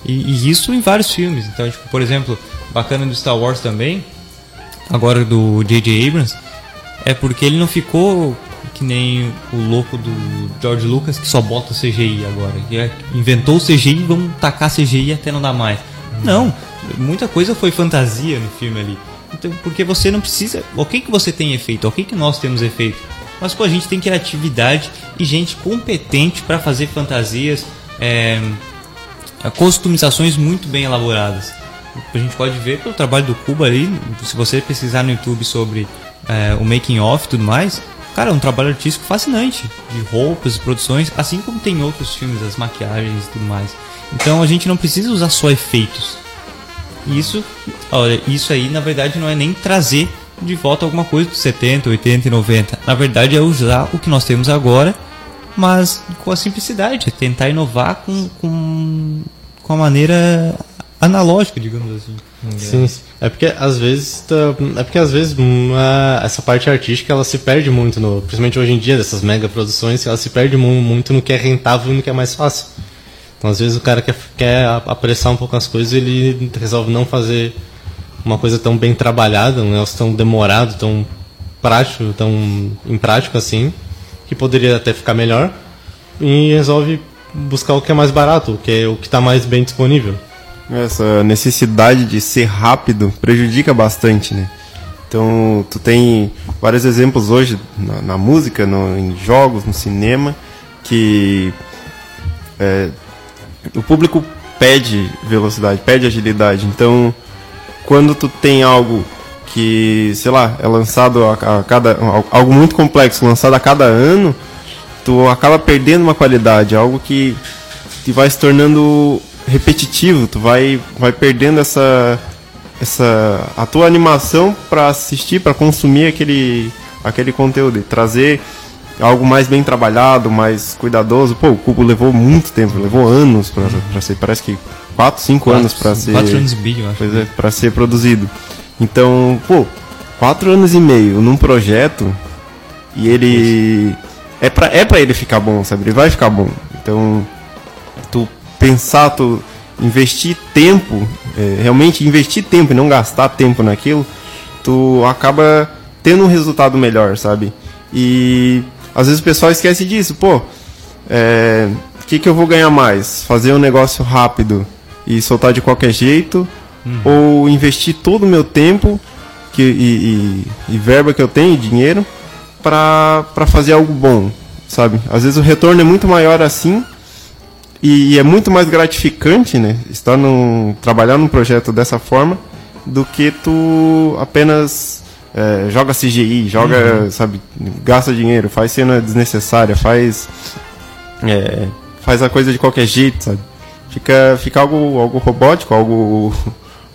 E, e isso em vários filmes. Então, tipo, por exemplo, bacana do Star Wars também, agora do J.J. Abrams, é porque ele não ficou que nem o louco do George Lucas que só bota CGI agora. Que é- inventou o CGI vamos tacar CGI até não dar mais. Não, muita coisa foi fantasia no filme ali. Então, porque você não precisa. Ok que você tem efeito, ok que nós temos efeito. Mas pô, a gente tem criatividade e gente competente para fazer fantasias, é, customizações muito bem elaboradas. A gente pode ver pelo trabalho do Cuba ali, se você pesquisar no YouTube sobre é, o making off e tudo mais, cara, é um trabalho artístico fascinante, de roupas, produções, assim como tem outros filmes, as maquiagens e tudo mais. Então a gente não precisa usar só efeitos. Isso, olha, isso aí na verdade não é nem trazer de volta alguma coisa dos 70, 80 e 90. Na verdade é usar o que nós temos agora, mas com a simplicidade, é tentar inovar com, com, com a maneira analógica, digamos assim. Sim, é porque às vezes tá- é porque às vezes hum, a- essa parte artística ela se perde muito no, principalmente hoje em dia dessas mega produções, ela se perde mu- muito no que é rentável e no que é mais fácil. Então às vezes o cara quer, quer apressar um pouco as coisas, ele resolve não fazer uma coisa tão bem trabalhada, um negócio tão demorado, tão prático, tão imprático assim, que poderia até ficar melhor, e resolve buscar o que é mais barato, o que é o que está mais bem disponível. Essa necessidade de ser rápido prejudica bastante, né? Então, tu tem vários exemplos hoje na, na música, no, em jogos, no cinema, que é, o público pede velocidade, pede agilidade. Então, quando tu tem algo que, sei lá, é lançado a, a cada algo muito complexo, lançado a cada ano, tu acaba perdendo uma qualidade, algo que, que vai se tornando repetitivo, tu vai vai perdendo essa essa a tua animação para assistir, para consumir aquele aquele conteúdo e trazer algo mais bem trabalhado, mais cuidadoso. Pô, o Cubo levou muito tempo, levou anos para ser, parece que 4, 5 anos para ser. 4 anos e meio, acho. Pois é, para ser produzido. Então, pô, 4 anos e meio num projeto e ele é para é para ele ficar bom, sabe? Ele vai ficar bom. Então, tu pensar, tu investir tempo, é, realmente investir tempo e não gastar tempo naquilo, tu acaba tendo um resultado melhor, sabe? E às vezes o pessoal esquece disso, pô. O é, que, que eu vou ganhar mais? Fazer um negócio rápido e soltar de qualquer jeito? Uhum. Ou investir todo o meu tempo que, e, e, e verba que eu tenho, dinheiro, para fazer algo bom, sabe? Às vezes o retorno é muito maior assim e, e é muito mais gratificante, né? Estar num, trabalhar num projeto dessa forma do que tu apenas é, joga CGI, joga, uhum. sabe, gasta dinheiro, faz cena desnecessária, faz é, faz a coisa de qualquer jeito, sabe? Fica, fica algo, algo robótico, algo,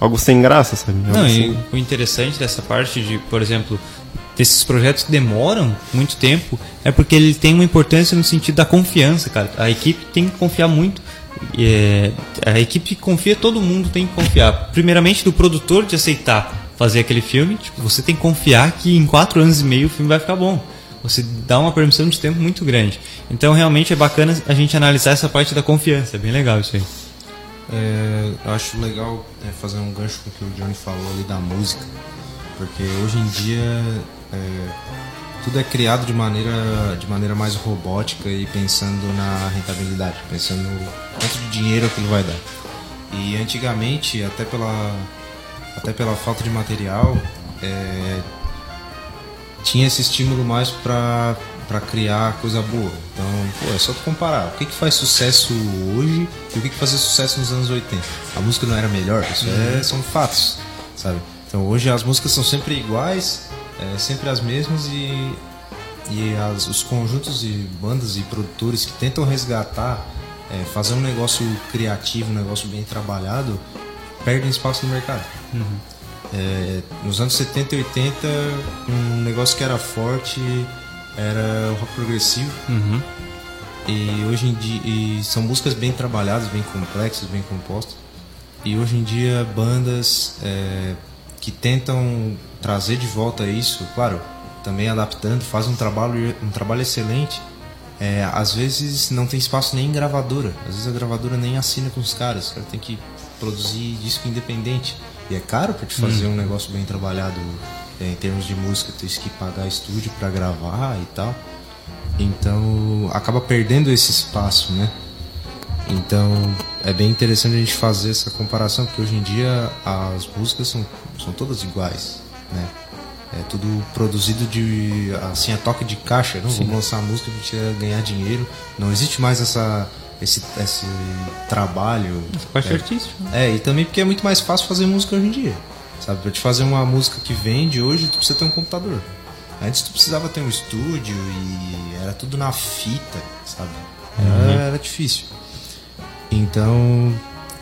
algo sem graça, sabe? Algo Não, assim. e o interessante dessa parte de, por exemplo, desses projetos que demoram muito tempo é porque ele tem uma importância no sentido da confiança, cara. A equipe tem que confiar muito. É, a equipe que confia, todo mundo tem que confiar. Primeiramente do produtor de aceitar fazer aquele filme, tipo, você tem que confiar que em quatro anos e meio o filme vai ficar bom. Você dá uma permissão de tempo muito grande. Então realmente é bacana a gente analisar essa parte da confiança, é bem legal isso aí. É, acho legal é, fazer um gancho com o que o Johnny falou ali da música, porque hoje em dia é, tudo é criado de maneira, de maneira mais robótica e pensando na rentabilidade, pensando no quanto de dinheiro aquilo vai dar. E antigamente, até pela até pela falta de material, é, tinha esse estímulo mais para para criar coisa boa. Então, pô, é só tu comparar. O que, que faz sucesso hoje e o que, que fazia sucesso nos anos 80? A música não era melhor? Isso é, uhum. são fatos, sabe? Então, hoje as músicas são sempre iguais, é, sempre as mesmas e, e as, os conjuntos de bandas e produtores que tentam resgatar, é, fazer um negócio criativo, um negócio bem trabalhado, perdem espaço no mercado. Uhum. É, nos anos 70 e 80, um negócio que era forte era o rock progressivo. Uhum. E hoje em dia e são músicas bem trabalhadas, bem complexas, bem compostas. E hoje em dia bandas é, que tentam trazer de volta isso, claro, também adaptando, fazem um trabalho, um trabalho excelente. É, às vezes não tem espaço nem em gravadora, às vezes a gravadora nem assina com os caras, o cara tem que produzir disco independente. E é caro para te fazer hum. um negócio bem trabalhado em termos de música, tem que pagar estúdio para gravar e tal. Então acaba perdendo esse espaço, né? Então é bem interessante a gente fazer essa comparação, porque hoje em dia as músicas são, são todas iguais, né? É tudo produzido de assim a toque de caixa, não Sim. vamos lançar a música para ganhar dinheiro. Não existe mais essa esse, esse trabalho. Essa parte é, artística. É, e também porque é muito mais fácil fazer música hoje em dia. Sabe, pra te fazer uma música que vende hoje, tu precisa ter um computador. Antes tu precisava ter um estúdio e era tudo na fita, sabe? Era, uhum. era difícil. Então,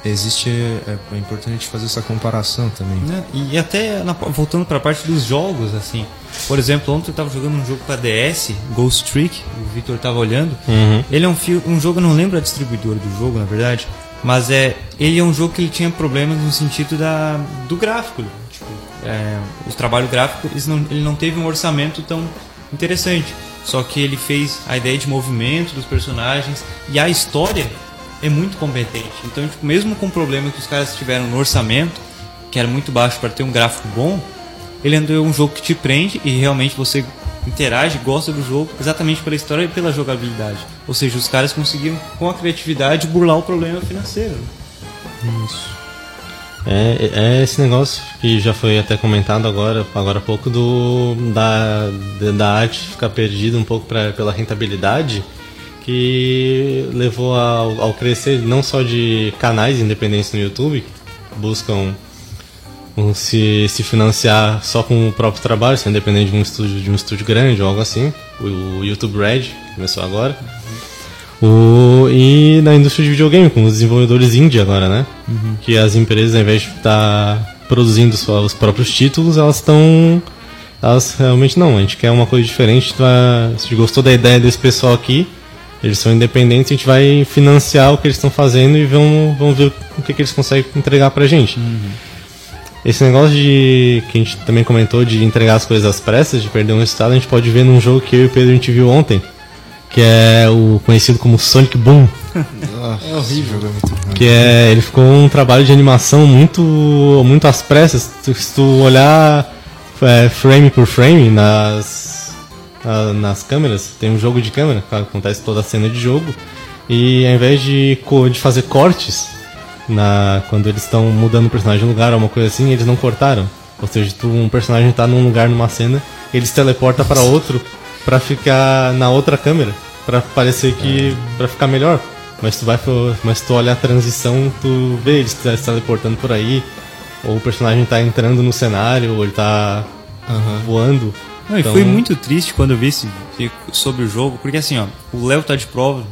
existe é, é importante fazer essa comparação também né? e até na, voltando para a parte dos jogos assim por exemplo ontem eu estava jogando um jogo para DS Ghost Trick o Victor estava olhando uhum. ele é um, um jogo eu não lembro a distribuidora do jogo na verdade mas é ele é um jogo que ele tinha problemas no sentido da do gráfico tipo, é, o trabalho gráfico não, ele não teve um orçamento tão interessante só que ele fez a ideia de movimento dos personagens e a história é muito competente. Então, tipo, mesmo com o problema que os caras tiveram no orçamento, que era muito baixo para ter um gráfico bom, ele é um jogo que te prende e realmente você interage, gosta do jogo, exatamente pela história e pela jogabilidade. Ou seja, os caras conseguiram, com a criatividade, burlar o problema financeiro. Isso. É, é esse negócio que já foi até comentado agora, agora há pouco, do, da, da arte ficar perdida um pouco pra, pela rentabilidade que levou ao, ao, crescer não só de canais independentes no YouTube, que buscam se, se financiar só com o próprio trabalho, sendo dependente de um estúdio, de um estúdio grande ou algo assim. O, o YouTube Red, começou agora. O, e na indústria de videogame, com os desenvolvedores indie agora, né? Que as empresas, ao invés de estar produzindo só os próprios títulos, elas estão. Elas realmente não, a gente quer uma coisa diferente. Tá, se a gente gostou da ideia desse pessoal aqui, eles são independentes, a gente vai financiar o que eles estão fazendo e vamos, vamos ver o que, que eles conseguem entregar pra gente. Esse negócio de. que a gente também comentou de entregar as coisas às pressas, de perder um resultado, a gente pode ver num jogo que eu e o Pedro a gente viu ontem, que é o conhecido como Sonic Boom. é horrível. É muito ruim. Que é, ele ficou um trabalho de animação muito, muito às pressas. Tu- Se tu olhar é, frame por frame nas, na- nas câmeras, tem um jogo de câmera, que acontece toda a cena de jogo. E ao invés de, de fazer cortes, na, quando eles estão mudando o personagem de lugar ou uma coisa assim, eles não cortaram. Ou seja, tu, um personagem tá num lugar numa cena, ele se teleporta para outro pra ficar na outra câmera, pra parecer que pra ficar melhor. Mas tu vai mas tu olha a transição, tu vê ele se teleportando por aí, ou o personagem tá entrando no cenário, ou ele tá voando. Não, e Então- foi muito triste quando eu vi esse, sobre o jogo, porque assim, ó, o Léo tá de prova.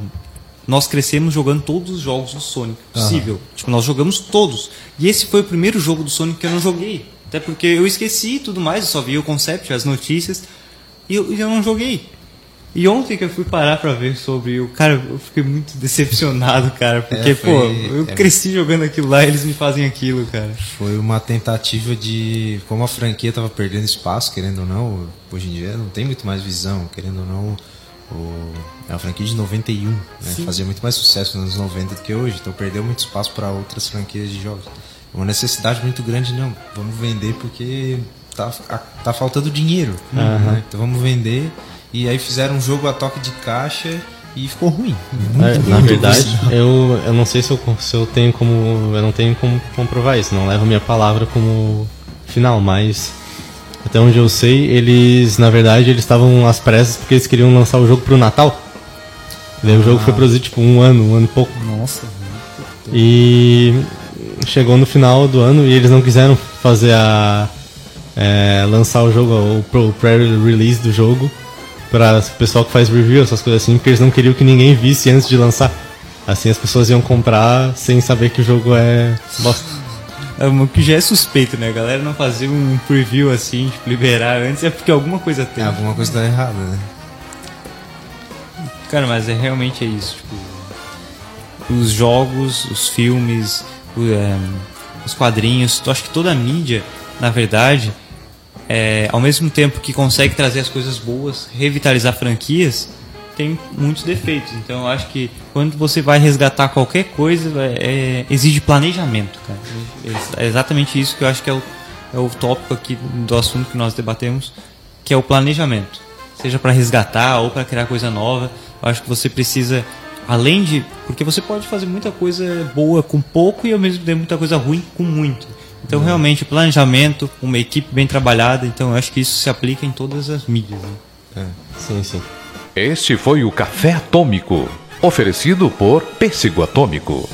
Nós crescemos jogando todos os jogos do Sonic possível. Tipo, nós jogamos todos. E esse foi o primeiro jogo do Sonic que eu não joguei. Até porque eu esqueci tudo mais, eu só vi o concept, as notícias, e eu, eu não joguei. E ontem que eu fui parar pra ver sobre o. Cara, eu fiquei muito decepcionado, cara. Porque, É, foi- pô, eu é. cresci jogando aquilo lá e eles me fazem aquilo, cara. Foi uma tentativa de. Como a franquia tava perdendo espaço, querendo ou não, hoje em dia não tem muito mais visão, querendo ou não. O, é uma franquia de 91, né? Fazia muito mais sucesso nos anos 90 do que hoje, então perdeu muito espaço para outras franquias de jogos. Uma necessidade muito grande, não. Vamos vender porque tá, tá faltando dinheiro. né? Então vamos vender. E aí fizeram um jogo a toque de caixa e ficou ruim. É, na verdade, eu, eu não sei se eu, se eu tenho como. Eu não tenho como comprovar isso, não levo a minha palavra como final, mas até onde eu sei, eles, na verdade, eles estavam às pressas porque eles queriam lançar o jogo pro Natal. Daí o jogo foi produzido tipo um ano, um ano e pouco. Nossa. E chegou no final do ano e eles não quiseram fazer a. é, lançar o jogo, o pré-release do jogo para o pessoal que faz review, essas coisas assim, porque eles não queriam que ninguém visse antes de lançar. Assim as pessoas iam comprar sem saber que o jogo é bosta. É, O que já é suspeito, né? A galera não fazer um preview assim, tipo, liberar antes, é porque alguma coisa tem. É, alguma coisa tá errada, né? Cara, mas é realmente é isso, tipo, os jogos, os filmes, o, é, os quadrinhos, eu acho que toda a mídia, na verdade, é, ao mesmo tempo que consegue trazer as coisas boas, revitalizar franquias, tem muitos defeitos. Então eu acho que quando você vai resgatar qualquer coisa, é, é, exige planejamento, cara. É exatamente isso que eu acho que é o, é o tópico aqui do assunto que nós debatemos, que é o planejamento. Seja para resgatar ou para criar coisa nova, eu acho que você precisa, além de. Porque você pode fazer muita coisa boa com pouco e ao mesmo tempo muita coisa ruim com muito. Então, realmente, planejamento, uma equipe bem trabalhada, então eu acho que isso se aplica em todas as mídias. Né? Sim, sim. Este foi o Café Atômico, oferecido por Pêssego Atômico.